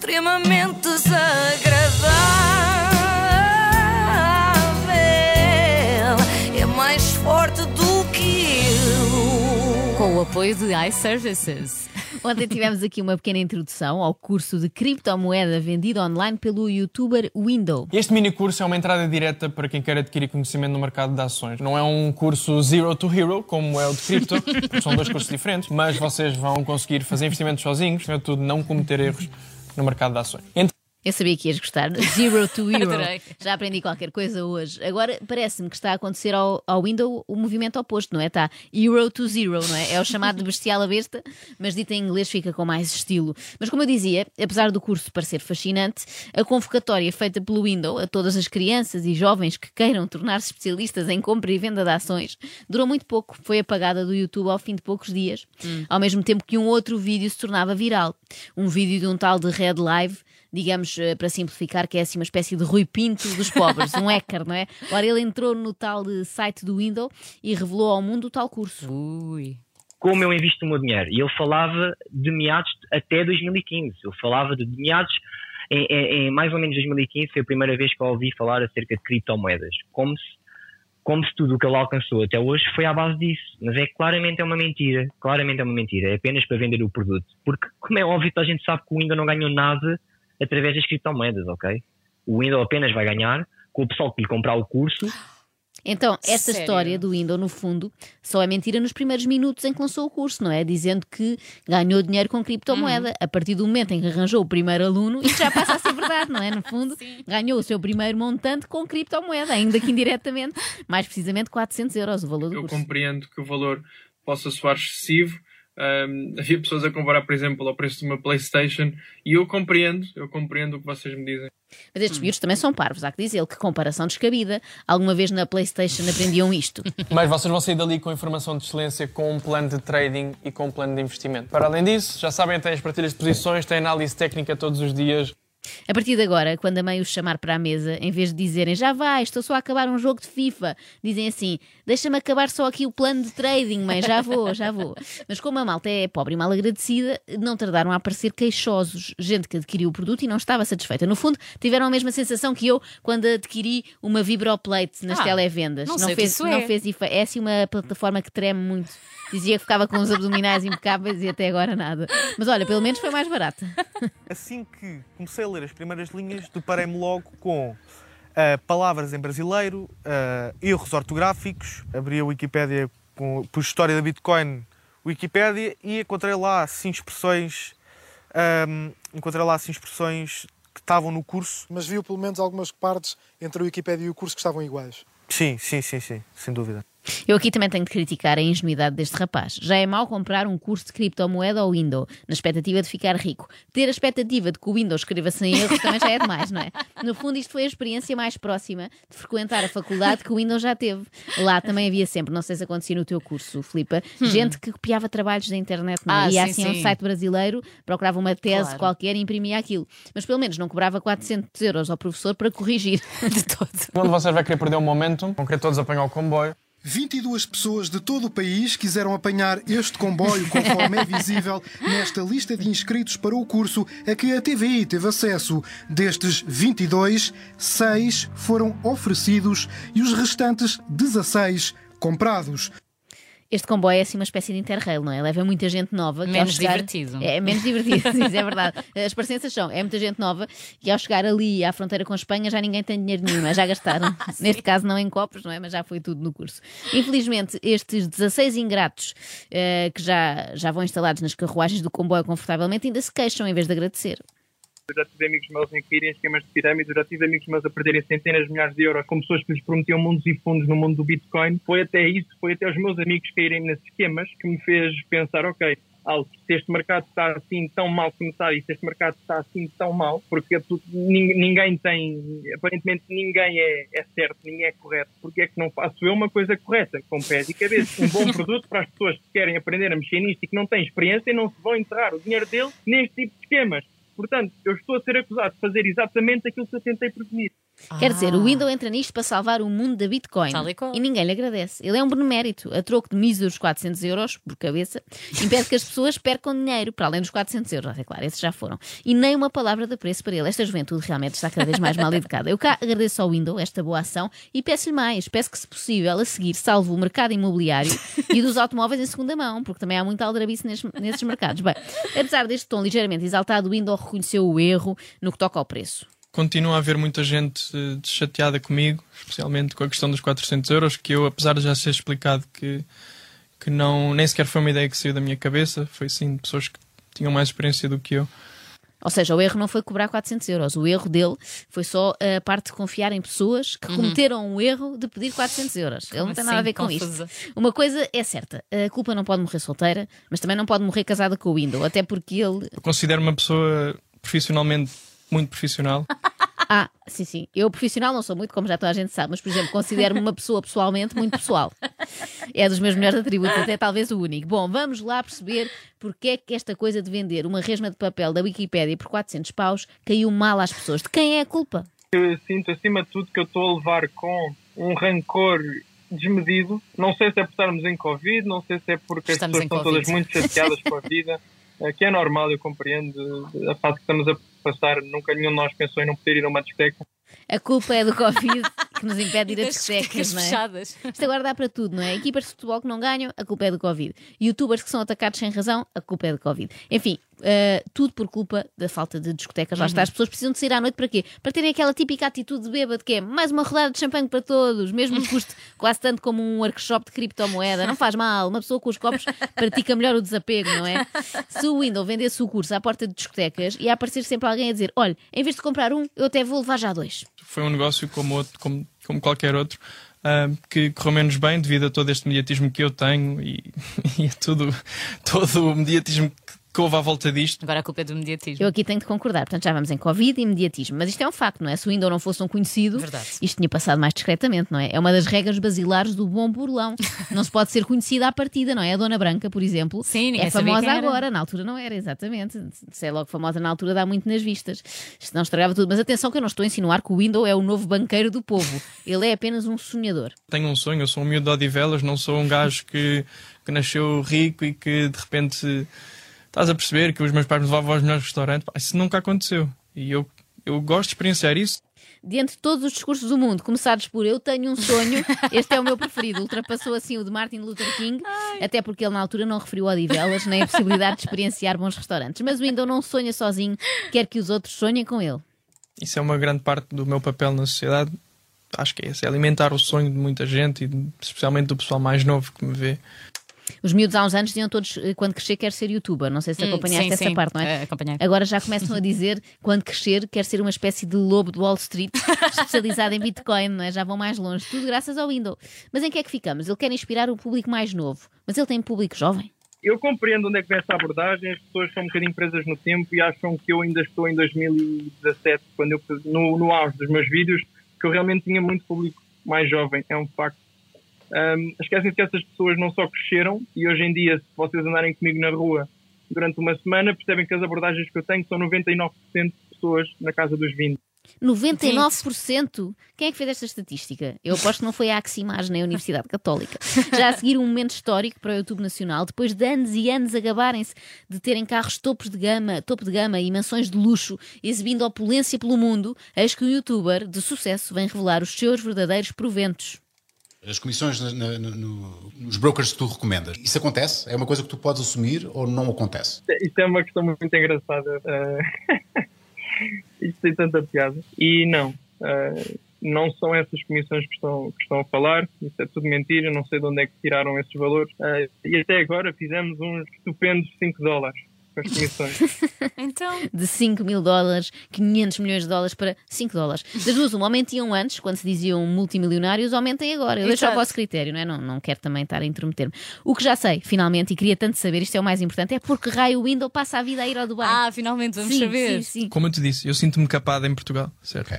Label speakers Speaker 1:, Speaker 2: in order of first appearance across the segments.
Speaker 1: extremamente desagradável. É mais forte do que eu.
Speaker 2: Com o apoio de iServices.
Speaker 3: Ontem tivemos aqui uma pequena introdução ao curso de criptomoeda vendido online pelo youtuber Window.
Speaker 4: Este mini curso é uma entrada direta para quem quer adquirir conhecimento no mercado de ações. Não é um curso zero to hero, como é o de cripto, porque são dois cursos diferentes, mas vocês vão conseguir fazer investimentos sozinhos, sobretudo não cometer erros no mercado de ações. Entre
Speaker 3: Eu sabia que ias gostar. Zero to Hero. Já aprendi qualquer coisa hoje. Agora parece-me que está a acontecer ao, ao Windows o movimento oposto, não é? Está Hero to Zero, não é? É o chamado de bestial à besta, mas dito em inglês fica com mais estilo. Mas como eu dizia, apesar do curso parecer fascinante, a convocatória feita pelo Windows a todas as crianças e jovens que queiram tornar-se especialistas em compra e venda de ações durou muito pouco. Foi apagada do YouTube ao fim de poucos dias, ao mesmo tempo que um outro vídeo se tornava viral. Um vídeo de um tal de Red Live digamos, eh, para simplificar, que é assim uma espécie de Rui Pinto dos pobres, um hacker, não é? Ora, ele entrou no tal de site do Windows e revelou ao mundo o tal curso.
Speaker 2: Ui.
Speaker 5: como eu invisto o meu dinheiro. E ele falava de meados até 2015. Ele falava de meados em, em- em mais ou menos 2015. Foi a primeira vez que eu ouvi falar acerca de criptomoedas. Como se, como se tudo o que ele alcançou até hoje foi à base disso. Mas é claramente é uma mentira. Claramente é uma mentira. É apenas para vender o produto. Porque, como é óbvio, toda a gente sabe que o Windows não ganhou nada através das criptomoedas, ok? O Windows apenas vai ganhar com o pessoal que lhe comprar o curso
Speaker 3: Então, esta
Speaker 2: Sério?
Speaker 3: história do Windows, no fundo, só é mentira nos primeiros minutos em que lançou o curso, não é? Dizendo que ganhou dinheiro com criptomoeda. A partir do momento em que arranjou o primeiro aluno, isto já passa a ser verdade, não é? No fundo, ganhou o seu primeiro montante com criptomoeda, ainda que indiretamente. Mais precisamente 400 euros o valor do
Speaker 6: Eu
Speaker 3: curso.
Speaker 6: compreendo que o valor possa soar excessivo. Ahm, havia pessoas a comparar, por exemplo, ao preço de uma PlayStation e eu compreendo, eu compreendo o que vocês me dizem.
Speaker 3: Mas estes miúdos também são parvos, há que dizer que comparação descabida. Alguma vez na PlayStation aprendiam isto.
Speaker 4: Mas vocês vão sair dali com informação de excelência, com um plano de trading e com um plano de investimento. Para além disso, já sabem, têm as partilhas de posições, têm análise técnica todos os dias.
Speaker 3: A partir de agora, quando a mãe os chamar para a mesa, em vez de dizerem já vai, estou só a acabar um jogo de FIFA, dizem assim: deixa-me acabar só aqui o plano de trading, mãe, já vou, já vou. Mas como a malta é pobre e mal agradecida, não tardaram a aparecer queixosos, gente que adquiriu o produto e não estava satisfeita. No fundo, tiveram a mesma sensação que eu quando adquiri uma Vibroplate nas
Speaker 2: Ah,
Speaker 3: televendas.
Speaker 2: não sei o que
Speaker 3: fez,
Speaker 2: isso
Speaker 3: não
Speaker 2: é.
Speaker 3: fez efeito. É assim uma plataforma que treme muito. Dizia que ficava com os abdominais impecáveis e até agora nada. Mas olha, pelo menos foi mais barata.
Speaker 7: Assim que comecei a ler as primeiras linhas, deparei-me logo com ah, palavras em brasileiro, ah, erros ortográficos, abri a Wikipédia, com, pus História da Bitcoin, Wikipédia, e encontrei lá assim expressões, ahm, encontrei lá assim expressões que estavam no curso.
Speaker 8: mas viu pelo menos algumas partes entre a Wikipédia e o curso que estavam iguais.
Speaker 7: Sim, sim, sim, sim, sem dúvida.
Speaker 3: Eu aqui também tenho de criticar a ingenuidade deste rapaz. Já é mau comprar um curso de criptomoeda ao Windows, na expectativa de ficar rico. Ter a expectativa de que o Windows escreva sem erros também já é demais, não é? No fundo, isto foi a experiência mais próxima de frequentar a faculdade que o Windows já teve. Lá também havia sempre, não sei se acontecia no teu curso, Filipa, gente que copiava trabalhos da internet, não é?
Speaker 2: Hum. Ah,
Speaker 3: Ia
Speaker 2: sim,
Speaker 3: assim a um
Speaker 2: sim.
Speaker 3: site brasileiro, procurava uma tese
Speaker 2: Claro.
Speaker 3: qualquer e imprimia aquilo. Mas pelo menos não cobrava 400 euros ao professor para corrigir.
Speaker 2: De todo.
Speaker 4: Quando vocês vai querer perder o momentum, vão querer todos apanhar o comboio.
Speaker 8: 22 pessoas de todo o país quiseram apanhar este comboio, conforme é visível nesta lista de inscritos para o curso a que a TVI teve acesso. Destes 22, 6 foram oferecidos e os restantes 16 comprados.
Speaker 3: Este comboio é assim uma espécie de interrail, não é? Leva muita gente nova.
Speaker 2: Menos
Speaker 3: chegar-
Speaker 2: divertido.
Speaker 3: É, menos divertido, isso é verdade. As parecenças são, é muita gente nova e ao chegar ali à fronteira com a Espanha já ninguém tem dinheiro nenhum, é? já gastaram. Neste caso não em copos, não é? Mas já foi tudo no curso. Infelizmente, estes 16 ingratos eh, que já, já vão instalados nas carruagens do comboio confortavelmente ainda se queixam em vez de agradecer.
Speaker 6: Eu já tive amigos meus em caírem em esquemas de pirâmide, eu já tive amigos meus a perderem centenas de milhares de euros com pessoas que lhes prometiam mundos e fundos no mundo do Bitcoin. Foi até isso, foi até os meus amigos caírem nesses esquemas que me fez pensar, ok, se este mercado está assim tão mal como está e se este mercado está assim tão mal, porque é ninguém tem, aparentemente ninguém é, é certo, ninguém é correto, porque é que não faço eu uma coisa correta, com pés e cabeça, um bom produto para as pessoas que querem aprender a mexer nisto e que não têm experiência e não se vão enterrar o dinheiro deles neste tipo de esquemas. Portanto, eu estou a ser acusado de fazer exatamente aquilo que eu tentei prevenir.
Speaker 3: Quer dizer, o Windows entra nisto para salvar o mundo da Bitcoin.
Speaker 2: Tal e qual.
Speaker 3: E ninguém lhe agradece. Ele é um benemérito. A troco de míseros 400 euros por cabeça, impede que as pessoas percam dinheiro, para além dos 400 euros, é claro, esses já foram. E nem uma palavra de preço para ele. Esta juventude realmente está cada vez mais mal educada. Eu cá agradeço ao Windows esta boa ação e peço-lhe mais. Peço que, se possível, a seguir, salve o mercado imobiliário e dos automóveis em segunda mão, porque também há muita aldrabice nesses, nesses mercados. Bem, apesar deste tom ligeiramente exaltado, o Windows reconheceu o erro no que toca ao preço.
Speaker 4: Continua a haver muita gente eh, chateada comigo, especialmente com a questão dos 400 euros, que eu, apesar de já ser explicado que, que não, nem sequer foi uma ideia que saiu da minha cabeça, foi sim de pessoas que tinham mais experiência do que eu.
Speaker 3: Ou seja, o erro não foi cobrar 400 euros. O erro dele foi só a parte de confiar em pessoas que cometeram o erro de pedir 400 euros. Ele não tem
Speaker 2: assim?
Speaker 3: nada a ver com
Speaker 2: Confusa.
Speaker 3: isto. Uma coisa é certa: a culpa não pode morrer solteira, mas também não pode morrer casada com o Windows. Até porque ele.
Speaker 4: Eu considero uma pessoa profissionalmente muito profissional.
Speaker 3: Ah, sim, sim. Eu profissional não sou muito, como já toda a gente sabe, mas, por exemplo, considero-me uma pessoa pessoalmente muito pessoal. É dos meus melhores atributos, até talvez o único. Bom, vamos lá perceber porque é que esta coisa de vender uma resma de papel da Wikipédia por 400 paus caiu mal às pessoas. De quem é a culpa?
Speaker 6: Eu sinto, acima de tudo, que eu estou a levar com um rancor desmedido. Não sei se é por estarmos em Covid, não sei se é porque
Speaker 2: Estamos
Speaker 6: as
Speaker 2: em
Speaker 6: pessoas estão todas muito chateadas com a vida, eh, que é normal, eu compreendo eh, a fase que estamos a passar. Nunca nenhum de nós pensou em não poder ir a uma discoteca.
Speaker 3: A culpa é do Covid que nos impede de ir a discotecas não é?
Speaker 2: fechadas.
Speaker 3: Isto agora dá para tudo, não é? Equipas de futebol que não ganham, a culpa é do Covid. Youtubers que são atacados sem razão, a culpa é do Covid. Enfim, eh, tudo por culpa da falta de discotecas. Lá está, as pessoas precisam de sair à noite para quê? Para terem aquela típica atitude de bêbado que é mais uma rodada de champanhe para todos, mesmo que custe quase tanto como um workshop de criptomoeda. Não faz mal, uma pessoa com os copos pratica melhor o desapego, não é? Se o Windows vendesse o curso à porta de discotecas, ia aparecer sempre alguém a dizer: olha, em vez de comprar um, eu até vou levar já dois.
Speaker 4: Foi um negócio como, outro, como, como qualquer outro, ah, que correu menos bem devido a todo este mediatismo que eu tenho e, e a tudo, todo o mediatismo que, que houve à volta disto.
Speaker 2: Agora a culpa é do mediatismo.
Speaker 3: Eu aqui tenho de concordar. Portanto, já vamos em Covid e imediatismo. Mas isto é um facto, não é? Se o Windows não fosse um conhecido,
Speaker 2: Verdade.
Speaker 3: isto tinha passado mais discretamente, não é? É uma das regras basilares do bom burlão. Não se pode ser conhecida à partida, não é? A Dona Branca, por exemplo,
Speaker 2: Sim,
Speaker 3: é famosa agora. Na altura não era, exatamente. Se é logo famosa na altura, dá muito nas vistas. Isto não estragava tudo. Mas atenção que eu não estou a insinuar que o Windows é o novo banqueiro do povo. Ele é apenas um sonhador.
Speaker 4: Tenho um sonho, eu sou um miúdo de Odivelas, não sou um gajo que, que nasceu rico e que de repente estás a perceber que os meus pais me levavam aos melhores restaurantes. Pá, Isso nunca aconteceu. E eu, eu gosto de experienciar isso.
Speaker 3: Dentre todos os discursos do mundo, começados por eu tenho um sonho, este é o meu preferido. Ultrapassou assim o de Martin Luther King, até porque ele na altura não referiu Odivelas nem a possibilidade de experienciar bons restaurantes. Mas o Windows não sonha sozinho, quer que os outros sonhem com ele.
Speaker 4: Isso é uma grande parte do meu papel na sociedade. Acho que é esse, é alimentar o sonho de muita gente e de- especialmente do pessoal mais novo que me vê.
Speaker 3: Os miúdos há uns anos diziam todos, eh, quando crescer, quer ser youtuber. Não sei se
Speaker 2: Hum,
Speaker 3: acompanhaste
Speaker 2: sim,
Speaker 3: essa
Speaker 2: sim,
Speaker 3: parte, não é?
Speaker 2: eh, acompanhei.
Speaker 3: Agora já começam a dizer, quando crescer, quer ser uma espécie de lobo de Wall Street, especializado em Bitcoin, não é? Já vão mais longe. Tudo graças ao Windows. Mas em que é que ficamos? Ele quer inspirar o público mais novo, mas ele tem público jovem.
Speaker 6: Eu compreendo onde é que vem essa abordagem. As pessoas são um bocadinho presas no tempo e acham que eu ainda estou em 2017, quando eu, no, no auge dos meus vídeos, que eu realmente tinha muito público mais jovem. É um facto. Um, esquecem que essas pessoas não só cresceram e hoje em dia, se vocês andarem comigo na rua durante uma semana, percebem que as abordagens que eu tenho são 99% de pessoas na casa dos 20.
Speaker 3: 99%? Quem é que fez esta estatística? Eu aposto que não foi a Aximage nem a Universidade Católica. Já a seguir um momento histórico para o YouTube Nacional, depois de anos e anos a gabarem-se de terem carros topos de gama, topo de gama e mansões de luxo, exibindo opulência pelo mundo, eis que um youtuber de sucesso vem revelar os seus verdadeiros proventos.
Speaker 9: As comissões na- na- no- nos brokers que tu recomendas, isso acontece? É uma coisa que tu podes assumir ou não acontece?
Speaker 6: Isto é uma questão muito engraçada. eh, isto tem tanta piada. E não, eh, não são essas comissões que estão, que estão a falar. Isso é tudo mentira. Não sei de onde é que tiraram esses valores. Eh, e até agora fizemos uns estupendos 5 dólares com as comissões.
Speaker 2: Então,
Speaker 3: De 5 mil dólares, 500 milhões de dólares para 5 dólares. Das duas, uma aumentiam antes, quando se diziam multimilionários, aumentem agora. Eu deixo ao
Speaker 2: Exato.
Speaker 3: vosso critério, não é? Não, não quero também estar a intrometer-me. O que já sei, finalmente, e queria tanto saber, isto é o mais importante, é porque raio o Windows passa a vida a ir ao Dubai.
Speaker 2: ah, finalmente vamos
Speaker 3: sim,
Speaker 2: saber.
Speaker 3: sim, sim.
Speaker 4: Como eu te disse, eu sinto-me capado em Portugal, certo?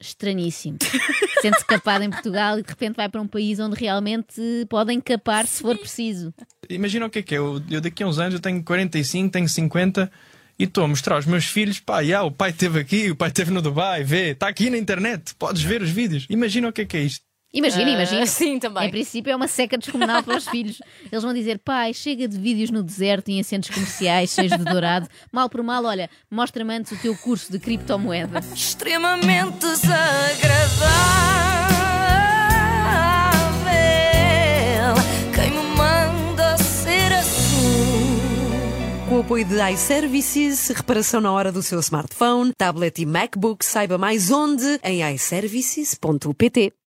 Speaker 3: Estranhíssimo. Sente-se capado em Portugal e de repente vai para um país onde realmente podem capar se for preciso.
Speaker 4: Imagina o que é que é. Eu, eu daqui a uns anos eu tenho 45, tenho 50 e estou a mostrar aos meus filhos, pá, já, o pai esteve aqui, o pai esteve no Dubai, vê, está aqui na internet, podes ver os vídeos. Imagina o que é que é isto.
Speaker 3: Imagina,
Speaker 2: Ah,
Speaker 3: imagina.
Speaker 2: sim, também.
Speaker 3: Em princípio é uma seca descomunal para os filhos. Eles vão dizer, pai, chega de vídeos no deserto e em centros comerciais cheios de dourado. Mal por mal, olha, mostra-me antes o teu curso de criptomoeda.
Speaker 1: Extremamente desagradável. Quem me manda ser assim?
Speaker 10: Com o apoio de iServices, reparação na hora do seu smartphone, tablet e MacBook, saiba mais onde em iServices.pt.